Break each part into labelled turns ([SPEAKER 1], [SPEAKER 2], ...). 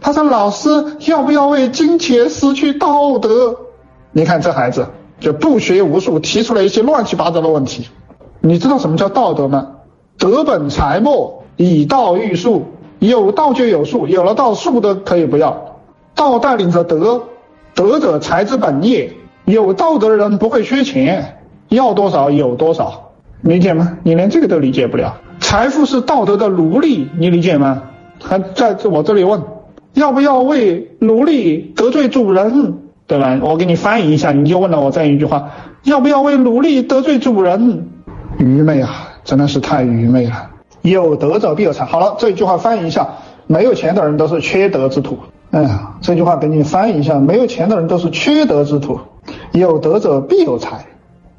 [SPEAKER 1] 他说：“老师，要不要为金钱失去道德？”你看这孩子就不学无术，提出了一些乱七八糟的问题。你知道什么叫道德吗？德本才末，以道育术。有道就有术，有了道，术的可以不要。道带领着德，德者才之本也。有道德的人不会缺钱，要多少有多少，理解吗？你连这个都理解不了。财富是道德的奴隶，你理解吗？还在这我这里问，要不要为奴隶得罪主人？对吧？我给你翻译一下，你就问了我这样一句话：要不要为奴隶得罪主人？愚昧啊，真的是太愚昧了。有德者必有才。好了，这句话翻译一下：没有钱的人都是缺德之徒。哎呀，这句话给你翻译一下：没有钱的人都是缺德之徒。有德者必有才，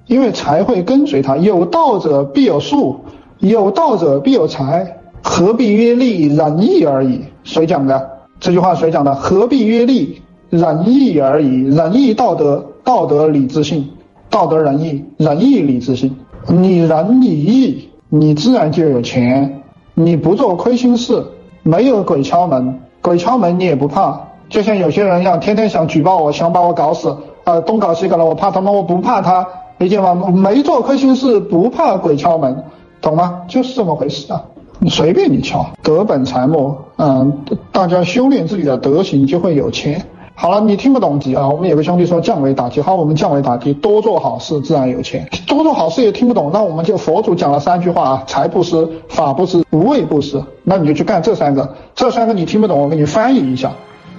[SPEAKER 1] 因为才会跟随他。有道者必有术，有道者必有才。何必曰利仁义而已？谁讲的？这句话谁讲的？何必曰利仁义而已？仁义道德，道德礼智信，道德仁义，仁义礼智信。你仁你义。你自然就有钱，你不做亏心事，没有鬼敲门，鬼敲门你也不怕。就像有些人一样，天天想举报我，想把我搞死，啊，东搞西搞的，我怕他们，我不怕他，理解吗？没做亏心事，不怕鬼敲门，懂吗？就是这么回事啊，你随便你敲，德本财末，嗯，大家修炼自己的德行就会有钱。好了，你听不懂题啊？我们有个兄弟说降维打击，好，我们降维打击，多做好事自然有钱。多做好事也听不懂，那我们就佛祖讲了三句话啊：财布施、法布施、无畏布施。那你就去干这三个，这三个你听不懂，我给你翻译一下。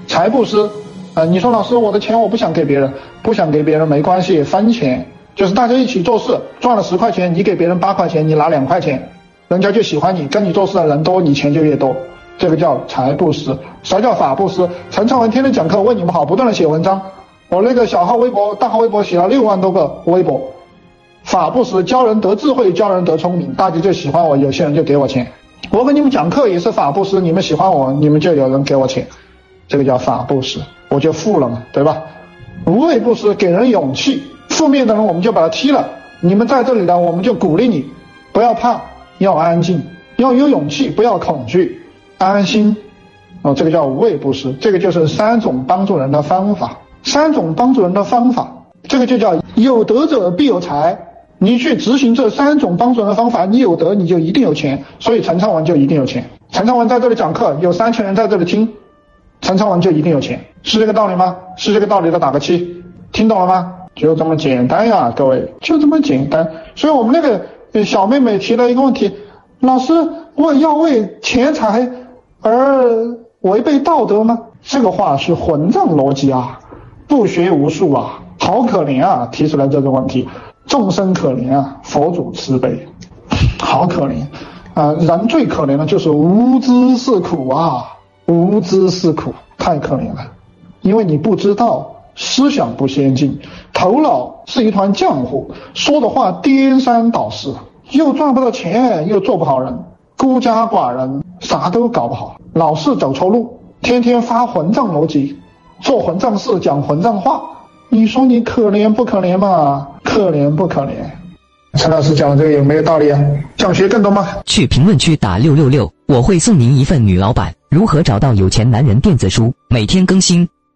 [SPEAKER 1] 财布施，呃，你说老师，我的钱我不想给别人，不想给别人没关系，分钱，就是大家一起做事，赚了十块钱，你给别人八块钱，你拿两块钱，人家就喜欢你，跟你做事的人多，你钱就越多。这个叫财布施，啥叫法布施？陈昌文天天讲课，为你们好，不断的写文章。我那个小号微博、大号微博写了六万多个微博。法布施，教人得智慧，教人得聪明，大家就喜欢我，有些人就给我钱。我给你们讲课也是法布施，你们喜欢我，你们就有人给我钱。这个叫法布施，我就富了嘛，对吧？无畏布施，给人勇气，负面的人我们就把他踢了。你们在这里呢，我们就鼓励你，不要怕，要安静，要有勇气，不要恐惧。安心，哦，这个叫无畏布施，这个就是三种帮助人的方法，三种帮助人的方法，这个就叫有德者必有才。你去执行这三种帮助人的方法，你有德你就一定有钱，所以陈昌文就一定有钱。陈昌文在这里讲课，有三千人在这里听，陈昌文就一定有钱，是这个道理吗？是这个道理的，打个七，听懂了吗？就这么简单呀，各位，就这么简单。所以我们那个小妹妹提了一个问题，老师，我要为钱财。而违背道德吗？这个话是混账逻辑啊！不学无术啊，好可怜啊！提出来这个问题，众生可怜啊，佛祖慈悲，好可怜啊！人最可怜的就是无知是苦啊，无知是苦，太可怜了，因为你不知道，思想不先进，头脑是一团浆糊，说的话颠三倒四，又赚不到钱，又做不好人。孤家寡人，啥都搞不好，老是走错路，天天发混账逻辑，做混账事，讲混账话，你说你可怜不可怜嘛？可怜不可怜？陈老师讲的这个有没有道理啊？想学更多吗？
[SPEAKER 2] 去评论区打六六六，我会送您一份女老板如何找到有钱男人电子书，每天更新。